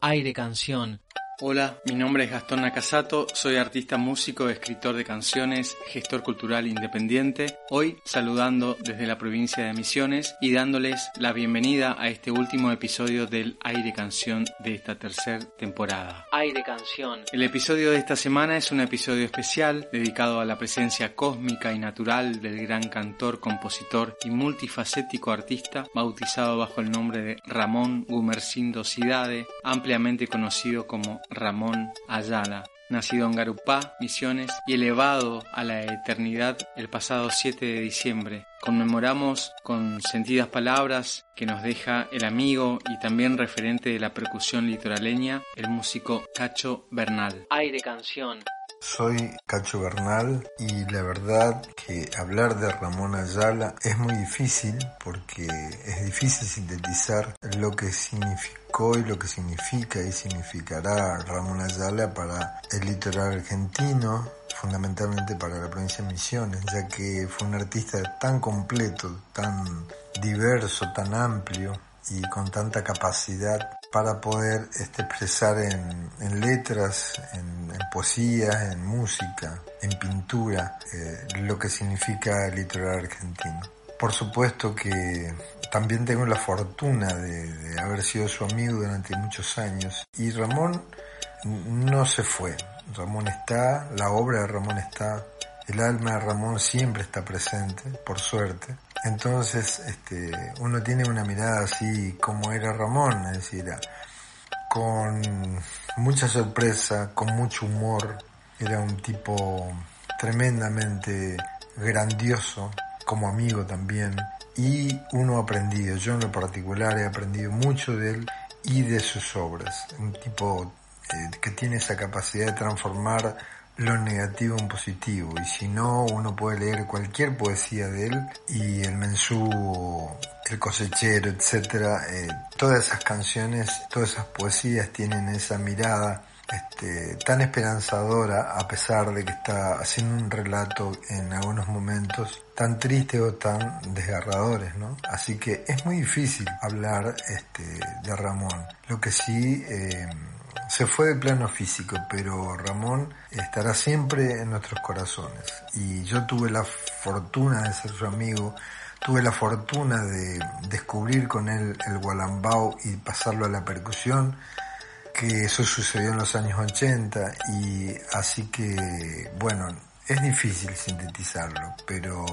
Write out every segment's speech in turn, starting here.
Aire Canción. Hola, mi nombre es Gastón Nakasato, soy artista músico, escritor de canciones, gestor cultural independiente, hoy saludando desde la provincia de Misiones y dándoles la bienvenida a este último episodio del Aire Canción de esta tercera temporada. Aire Canción. El episodio de esta semana es un episodio especial dedicado a la presencia cósmica y natural del gran cantor, compositor y multifacético artista bautizado bajo el nombre de Ramón Gumercindo Cidade, ampliamente conocido como Ramón Ayala, nacido en Garupá, Misiones, y elevado a la eternidad el pasado 7 de diciembre. Conmemoramos con sentidas palabras que nos deja el amigo y también referente de la percusión litoraleña, el músico Cacho Bernal. Aire Canción. Soy Cacho Bernal y la verdad que hablar de Ramón Ayala es muy difícil porque es difícil sintetizar lo que significó y lo que significa y significará Ramón Ayala para el litoral argentino, fundamentalmente para la provincia de Misiones, ya que fue un artista tan completo, tan diverso, tan amplio y con tanta capacidad para poder este, expresar en, letras, en, poesía, en música, en pintura, eh, lo que significa el litoral argentino. Por supuesto que también tengo la fortuna de, haber sido su amigo durante muchos años y Ramón no se fue. Ramón está, la obra de Ramón está, el alma de Ramón siempre está presente, por suerte. Entonces, este, uno tiene una mirada así como era Ramón, es decir, con mucha sorpresa, con mucho humor. Era un tipo tremendamente grandioso, como amigo también. Y uno ha aprendido, yo en lo particular he aprendido mucho de él y de sus obras. Un tipo que tiene esa capacidad de transformar lo negativo en positivo y si no uno puede leer cualquier poesía de él y el mensú, el cosechero, etcétera, eh, todas esas canciones, todas esas poesías tienen esa mirada este, tan esperanzadora a pesar de que está haciendo un relato en algunos momentos tan triste o tan desgarradores, ¿no? Así que es muy difícil hablar este, de Ramón. Lo que sí eh, se fue de plano físico, pero Ramón estará siempre en nuestros corazones. Y yo tuve la fortuna de ser su amigo, tuve la fortuna de descubrir con él el gualambao y pasarlo a la percusión, que eso sucedió en los años 80 y así que, bueno, es difícil sintetizarlo, pero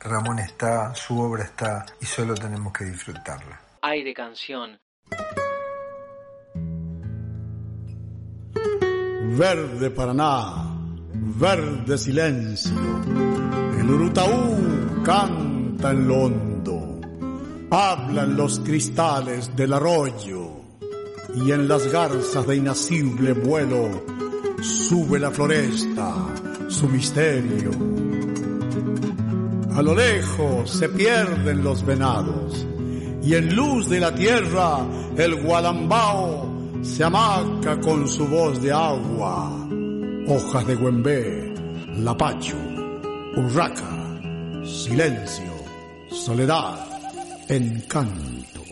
Ramón está, su obra está y solo tenemos que disfrutarla. Aire canción. Verde Paraná, verde silencio. El Urutaú canta en lo hondo. Hablan los cristales del arroyo. Y en las garzas de inacible vuelo sube la floresta, su misterio. A lo lejos se pierden los venados y en luz de la tierra el gualambao se amaca con su voz de agua, hojas de güembé, lapacho, urraca, silencio, soledad, encanto.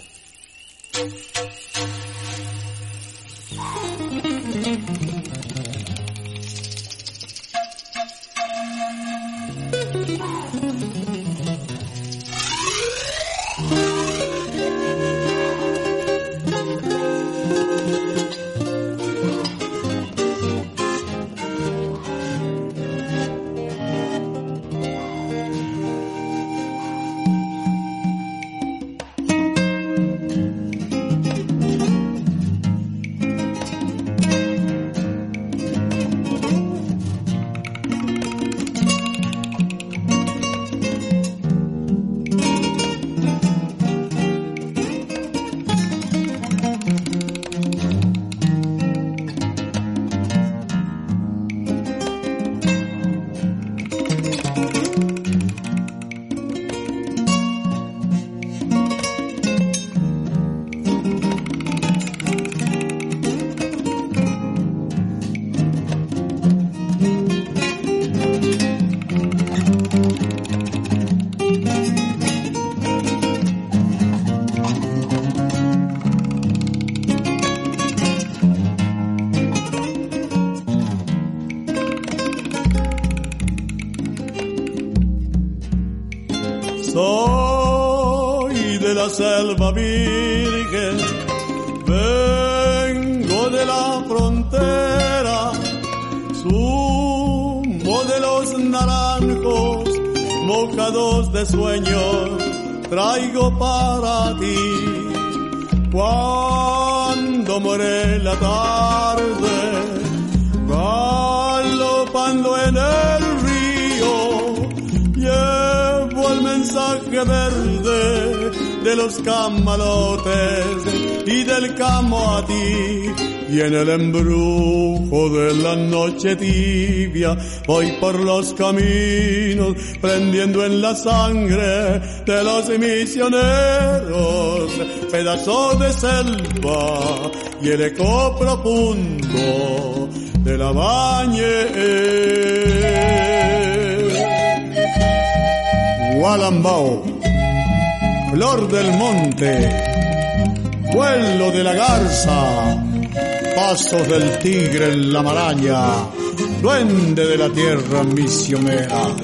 Selva virgen, vengo de la frontera, zumo de los naranjos, mojados de sueño, traigo para ti. Cuando muere la tarde, galopando en el río, llevo el mensaje verde de los camalotes y del camo a ti. Y en el embrujo de la noche tibia voy por los caminos prendiendo en la sangre de los misioneros pedazo de selva y el eco profundo de la bañe. Gualambao, flor del monte, vuelo de la garza, pasos del tigre en la maraña, duende de la tierra misionera.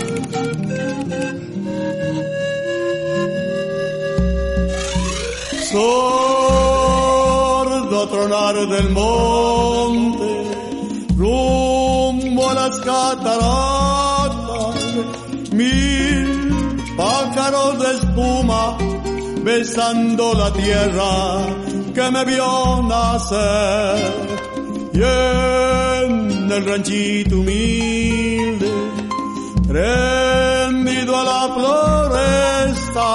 Sordo tronar del monte, rumbo a las cataratas, mil pájaros de espuma besando la tierra que me vio nacer. Y en el ranchito humilde, rendido a la floresta,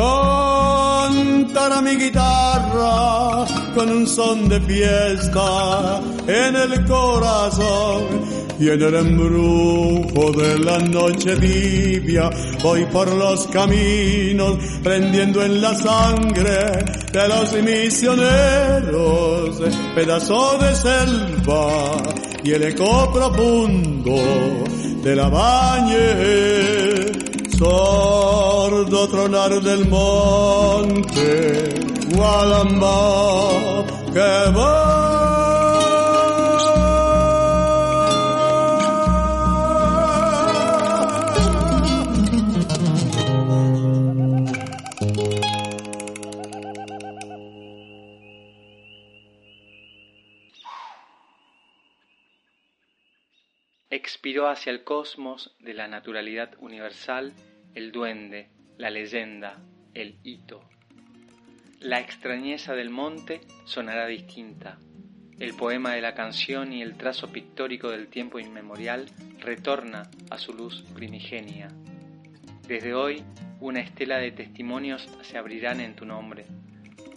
cantará mi guitarra con un son de fiesta en el corazón. Y en el embrujo de la noche tibia voy por los caminos prendiendo en la sangre de los misioneros pedazo de selva y el eco profundo de la bañe sordo tronar del monte Gualamba que va hacia el cosmos de la naturalidad universal el duende, la leyenda, el hito. La extrañeza del monte sonará distinta. El poema de la canción y el trazo pictórico del tiempo inmemorial retorna a su luz primigenia. Desde hoy, una estela de testimonios se abrirán en tu nombre.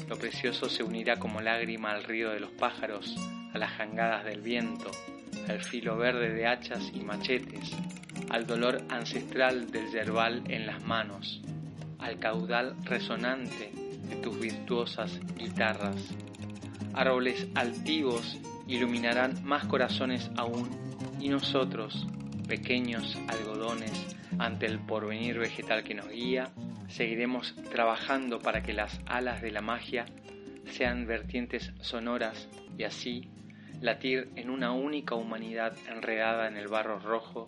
Lo precioso se unirá como lágrima al río de los pájaros, a las jangadas del viento, al filo verde de hachas y machetes, al dolor ancestral del yerbal en las manos, al caudal resonante de tus virtuosas guitarras. Árboles altivos iluminarán más corazones aún y nosotros, pequeños algodones, ante el porvenir vegetal que nos guía, seguiremos trabajando para que las alas de la magia sean vertientes sonoras y así latir en una única humanidad enredada en el barro rojo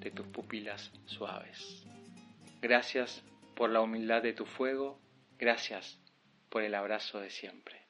de tus pupilas suaves. Gracias por la humildad de tu fuego, gracias por el abrazo de siempre.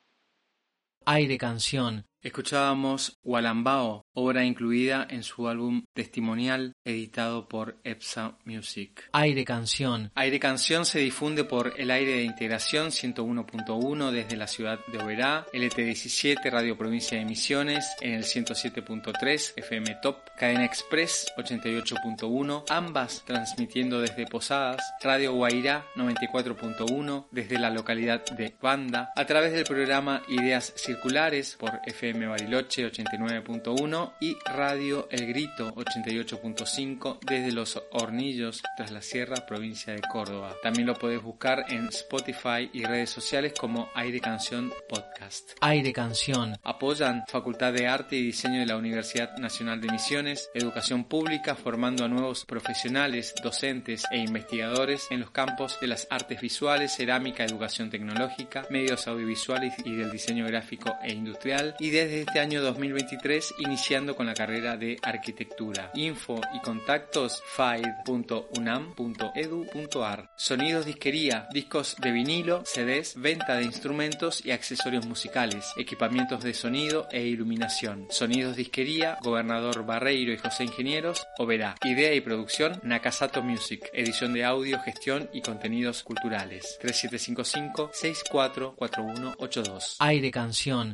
Aire Canción Escuchábamos Walambao, obra incluida en su álbum testimonial editado por EPSA Music. Aire Canción. Aire Canción se difunde por el aire de integración 101.1 desde la ciudad de Oberá, LT17 Radio Provincia de Misiones en el 107.3 FM Top, Cadena Express 88.1, ambas transmitiendo desde Posadas, Radio Guairá 94.1 desde la localidad de Banda, a través del programa Ideas Circulares por FM Bariloche 89.1 y Radio El Grito 88.5 desde Los Hornillos tras la Sierra, provincia de Córdoba. También lo podés buscar en Spotify y redes sociales como Aire Canción Podcast. Aire Canción. Apoyan Facultad de Arte y Diseño de la Universidad Nacional de Misiones, Educación Pública formando a nuevos profesionales, docentes e investigadores en los campos de las artes visuales, cerámica, educación tecnológica, medios audiovisuales y del diseño gráfico e industrial y de desde este año 2023 iniciando con la carrera de arquitectura. Info y contactos faid.unam.edu.ar. Sonidos disquería, discos de vinilo, CDs, venta de instrumentos y accesorios musicales, equipamientos de sonido e iluminación. Sonidos disquería, Gobernador Barreiro y José Ingenieros, Oberá. Idea y producción, Nakasato Music. Edición de audio, gestión y contenidos culturales. 3755 644182. Aire Canción